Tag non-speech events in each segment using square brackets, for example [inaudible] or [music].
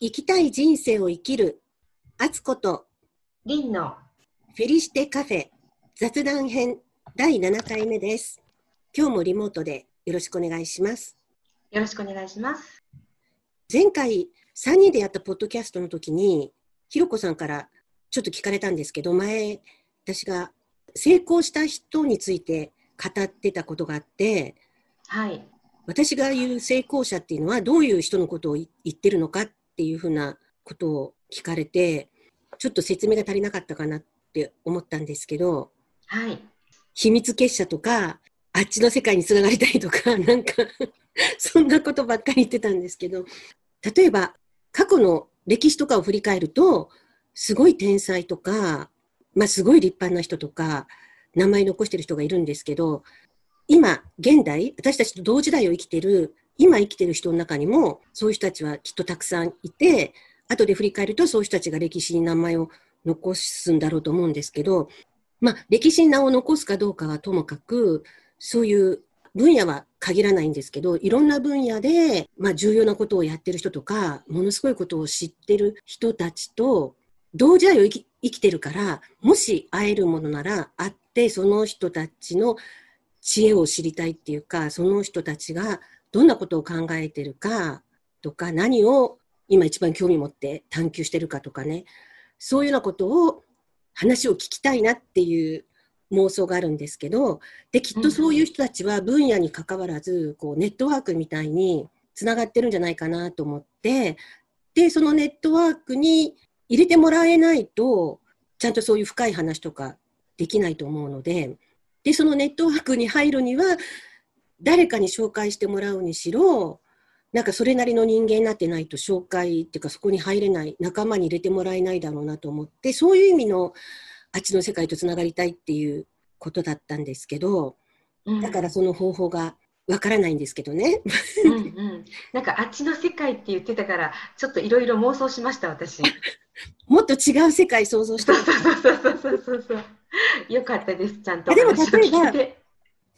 生きたい人生を生きる、あつこと、リンのフェリシテカフェ雑談編第7回目です。今日もリモートでよろしくお願いします。よろしくお願いします。前回3人でやったポッドキャストの時に、ひろこさんからちょっと聞かれたんですけど、前、私が成功した人について語ってたことがあって、はい。私が言う成功者っていうのはどういう人のことを言ってるのかっていうふうなことを聞かれて、ちょっと説明が足りなかったかなって思ったんですけど、はい。秘密結社とか、あっちの世界につながりたいとか、[laughs] なんかそんなことばっかり言ってたんですけど、例えば、過去の歴史とかを振り返ると、すごい天才とか、まあ、すごい立派な人とか、名前残してる人がいるんですけど、今、現代、私たちと同時代を生きてる、今生きてる人の中にも、そういう人たちはきっとたくさんいて、後で振り返ると、そういう人たちが歴史に名前を残すんだろうと思うんですけど、まあ、歴史に名を残すかどうかはともかく、そういう分野は限らないんですけど、いろんな分野で、まあ、重要なことをやってる人とか、ものすごいことを知ってる人たちと、同時代を生き生きてるから、もし会えるものなら会って、その人たちの知恵を知りたいっていうか、その人たちがどんなことを考えてるかとか、何を今一番興味持って探求してるかとかね、そういうようなことを話を聞きたいなっていう妄想があるんですけど、で、きっとそういう人たちは分野に関わらず、こう、ネットワークみたいにつながってるんじゃないかなと思って、で、そのネットワークに入れてもらえないと、ちゃんとそういう深い話とかできないと思うので、で、そのネットワークに入るには、誰かに紹介してもらうにしろ、なんかそれなりの人間になってないと紹介っていうかそこに入れない、仲間に入れてもらえないだろうなと思って、そういう意味のあっちの世界とつながりたいっていうことだったんですけど、うんだからその方法がわからないんですけどね。うんうん。なんかあっちの世界って言ってたから、ちょっといろいろ妄想しました、私。[laughs] もっと違う世界想像してそうそうそうそうそうそう。よかったです、ちゃんとあでも話を聞いて。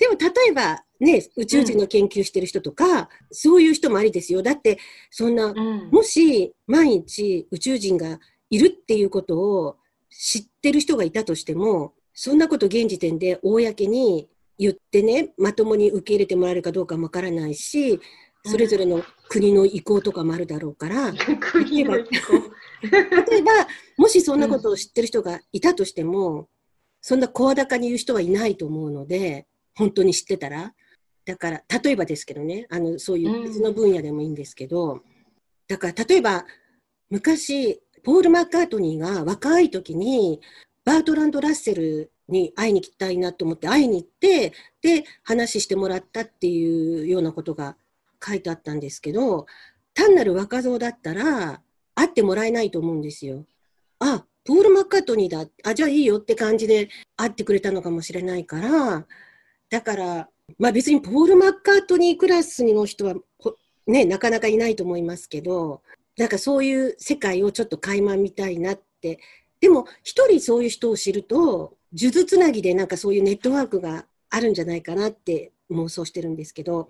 でも例えばね、宇宙人の研究してる人とか、そういう人もありですよ。だって、そんな、うん。もし毎日宇宙人がいるっていうことを知ってる人がいたとしても、そんなこと現時点で公に言ってね、まともに受け入れてもらえるかどうかもわからないし、それぞれの国の意向とかもあるだろうから、国の意向例えば、もしそんなことを知ってる人がいたとしても、そんな声高に言う人はいないと思うので、本当に知ってたら？だから、例えばですけどね、あの、そういう別の分野でもいいんですけど、だから、例えば、昔、ポール・マッカートニーが若い時に、バートランド・ラッセルに会いに行きたいなと思って会いに行って、で、話してもらったっていうようなことが書いてあったんですけど、単なる若造だったら、会ってもらえないと思うんですよ。あ、ポール・マッカートニーだ。あ、じゃあいいよって感じで会ってくれたのかもしれないから、だから、まあ別にポール・マッカートニークラスの人はね、なかなかいないと思いますけど、なんかそういう世界をちょっと垣間見たいなって。でも、一人そういう人を知ると、数珠つなぎでなんかそういうネットワークがあるんじゃないかなって妄想してるんですけど、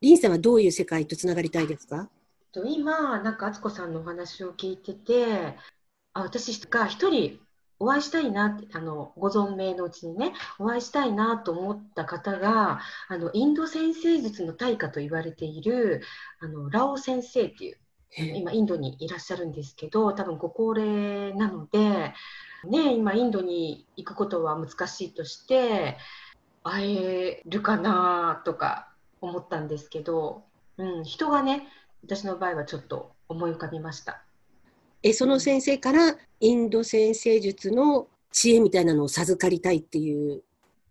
リンさんはどういう世界とつながりたいですか？今、なんか敦子さんのお話を聞いてて、あ私が一人お会いしたいなって、あのご存命のうちにね、お会いしたいなと思った方が、あのインド先生術の大家と言われているあのラオ先生っていう、今、インドにいらっしゃるんですけど、多分ご高齢なので、ね、今、インドに行くことは難しいとして、会えるかなとか思ったんですけど、うん、人がね、私の場合はちょっと思い浮かびました。え、その先生からインド先生術の知恵みたいなのを授かりたいっていう。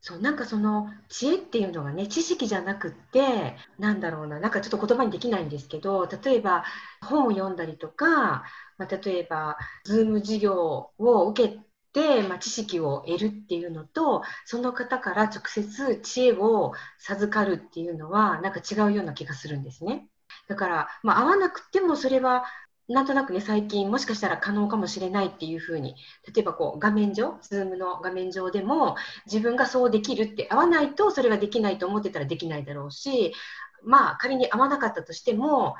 そうなんかその知恵っていうのがね知識じゃなくってなんだろうななんかちょっと言葉にできないんですけど例えば本を読んだりとか、まあ、例えば Zoom 授業を受けて、まあ、知識を得るっていうのとその方から直接知恵を授かるっていうのはなんか違うような気がするんですね。だから、まあ、合わなくてもそれはなんとなくね、最近もしかしたら可能かもしれないっていうふうに、例えばこう画面上、ズームの画面上でも自分がそうできるって合わないとそれができないと思ってたらできないだろうし、まあ仮に合わなかったとしても、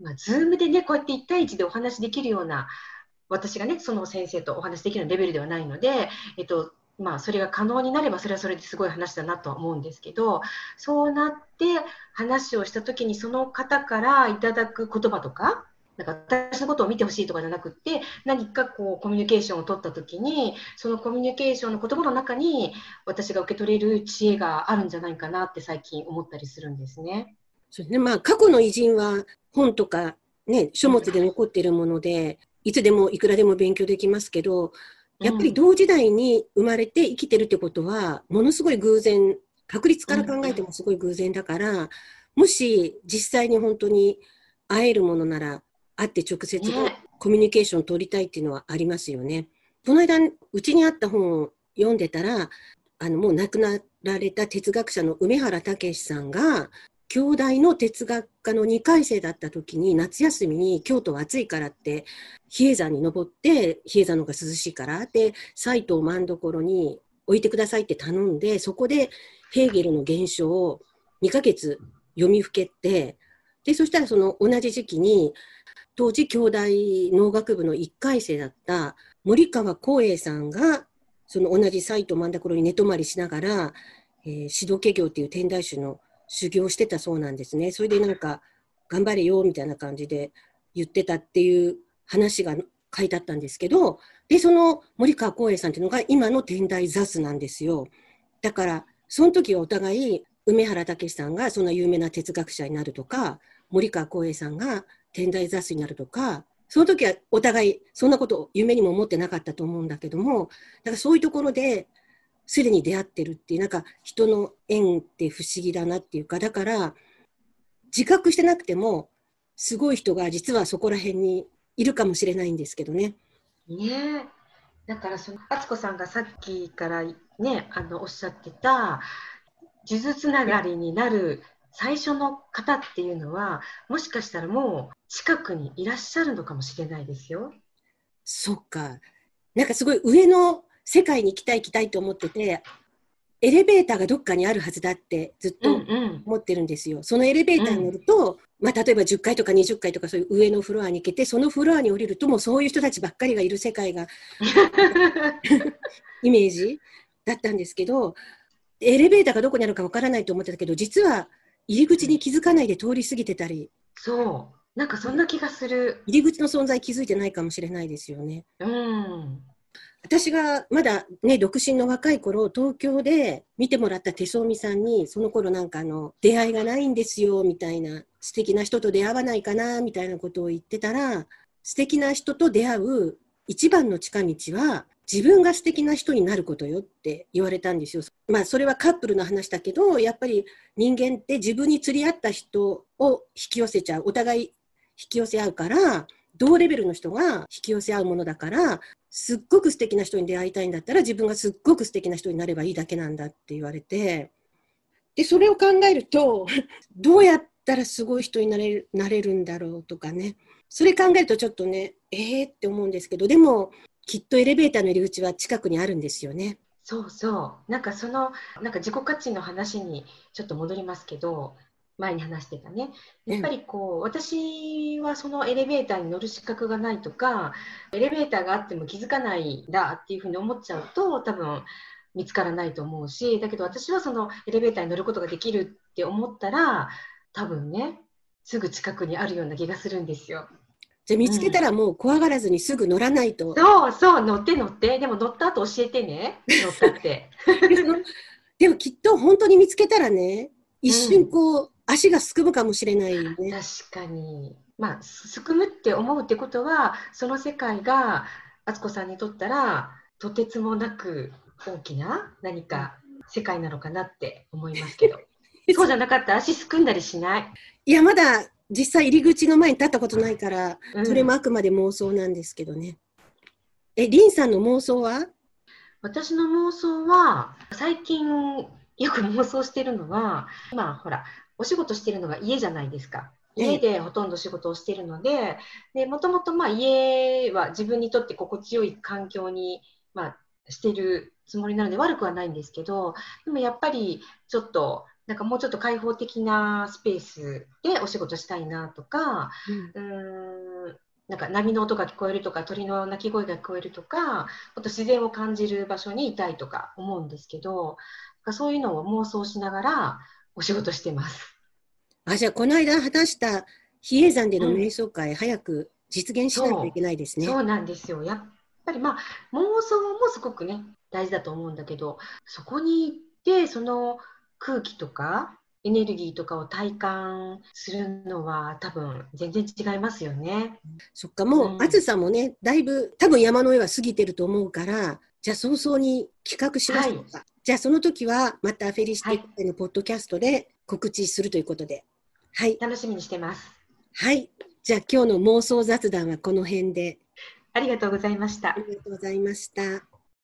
まあ、ズームでね、こうやって1対1でお話できるような、私がね、その先生とお話できるレベルではないので、えっと、まあ、それが可能になればそれはそれですごい話だなと思うんですけどそうなって話をした時にその方からいただく言葉とかなんか私のことを見てほしいとかじゃなくって何かこうコミュニケーションを取った時にそのコミュニケーションの言葉の中に私が受け取れる知恵があるんじゃないかなって最近思ったりするんですね。そうね。まあ、過去の偉人は本とか、ね、書物で残っているもので、いつでもいくらでも勉強できますけどやっぱり同時代に生まれて生きてるってことは、ものすごい偶然、確率から考えてもすごい偶然だから、もし実際に本当に会えるものなら、会って直接コミュニケーションを取りたいっていうのはありますよね。この間、うちにあった本を読んでたら、あの、もう亡くなられた哲学者の梅原武さんが、京大の哲学科の2回生だった時に夏休みに京都は暑いからって比叡山に登って比叡山の方が涼しいからで斎藤万所に置いてくださいって頼んでそこでヘーゲルの現象を2ヶ月読みふけてでそしたらその同じ時期に当時京大農学部の1回生だった森川光栄さんがその同じ斎藤万所に寝泊まりしながら、えー、指導家業っていう天台宗の修行してたそうなんですね。それでなんか、頑張れよみたいな感じで言ってたっていう話が書いてあったんですけど、で、その森川光栄さんっていうのが今の天台座図なんですよ。だから、その時はお互い、梅原武さんがそんな有名な哲学者になるとか、森川光栄さんが天台座図になるとか、その時はお互いそんなことを夢にも思ってなかったと思うんだけども、だからそういうところですでに出会ってるっていう、なんか人の縁って不思議だなっていうか、だから自覚してなくても、すごい人が実はそこら辺にいるかもしれないんですけどね。ねだからその敦子さんがさっきからねあのおっしゃってた数珠つながりになる最初の方っていうのはもしかしたらもう近くにいらっしゃるのかもしれないですよ。そっか。なんかすごい上の世界に行きたい行きたいと思ってて、エレベーターがどっかにあるはずだってずっと思ってるんですよ。うんうん、そのエレベーターに乗ると、うん、まあ、例えば10階とか20階とかそういう上のフロアに行けて、そのフロアに降りるともうそういう人たちばっかりがいる世界が [laughs] イメージだったんですけど、エレベーターがどこにあるかわからないと思ってたけど、実は入り口に気づかないで通り過ぎてたり。そう。なんかそんな気がする。入り口の存在気づいてないかもしれないですよね。うん。私がまだね、独身の若い頃、東京で見てもらった手相美さんに、その頃なんかあの、出会いがないんですよ、みたいな、素敵な人と出会わないかな、みたいなことを言ってたら、素敵な人と出会う一番の近道は、自分が素敵な人になることよって言われたんですよ。まあそれはカップルの話だけど、やっぱり人間って自分に釣り合った人を引き寄せちゃう。お互い引き寄せ合うから、同レベルの人が引き寄せ合うものだから、すっごく素敵な人に出会いたいんだったら自分がすっごく素敵な人になればいいだけなんだって言われてでそれを考えると [laughs] どうやったらすごい人になれるなれるんだろうとかねそれ考えるとちょっとねえーって思うんですけどでもきっとエレベーターの入り口は近くにあるんですよね。そうそうなんかそのなんか自己価値の話にちょっと戻りますけど前に話してたね。やっぱりこう、私はそのエレベーターに乗る資格がないとか、エレベーターがあっても気づかないんだっていうふうに思っちゃうと、多分見つからないと思うし、だけど私はそのエレベーターに乗ることができるって思ったら、多分ね、すぐ近くにあるような気がするんですよ。じゃ見つけたらもう怖がらずにすぐ乗らないと。うん、そうそう、乗って乗って。でも乗った後教えてね、乗ったって。でもきっと本当に見つけたらね、一瞬こう、うん足がすくむかもしれないよね。確かに。まあ、すくむって思うってことは、その世界が、敦子さんにとったら、とてつもなく大きな何か世界なのかなって思いますけど。[laughs] そうじゃなかったら足すくんだりしない。いや、まだ実際入り口の前に立ったことないから、うん、それもあくまで妄想なんですけどね。え、リンさんの妄想は？私の妄想は、最近よく妄想してるのは、今ほら、お仕事してるのが家じゃないですか。家でほとんど仕事をしているので、でもともとまあ家は自分にとって心地よい環境に、まあ、してるつもりなので悪くはないんですけど、でもやっぱりちょっとなんかもうちょっと開放的なスペースでお仕事したいなとか、うん、うーんなんか波の音が聞こえるとか鳥の鳴き声が聞こえるとかもっと自然を感じる場所にいたいとか思うんですけどそういうのを妄想しながらお仕事してます。あじゃあこの間果たした比叡山での瞑想会、うん、早く実現しないといけないですね。そうなんですよやっぱりまあ妄想もすごくね大事だと思うんだけどそこに行ってその空気とかエネルギーとかを体感するのは多分全然違いますよね。そっかもう、暑さもねだいぶ多分山の上は過ぎてると思うからじゃあ早々に企画しますとか、はい、じゃあその時はまたフェリシティのポッドキャストで告知するということで、はい、楽しみにしてます。はいじゃあ今日の妄想雑談はこの辺で。ありがとうございました。ありがとうございました。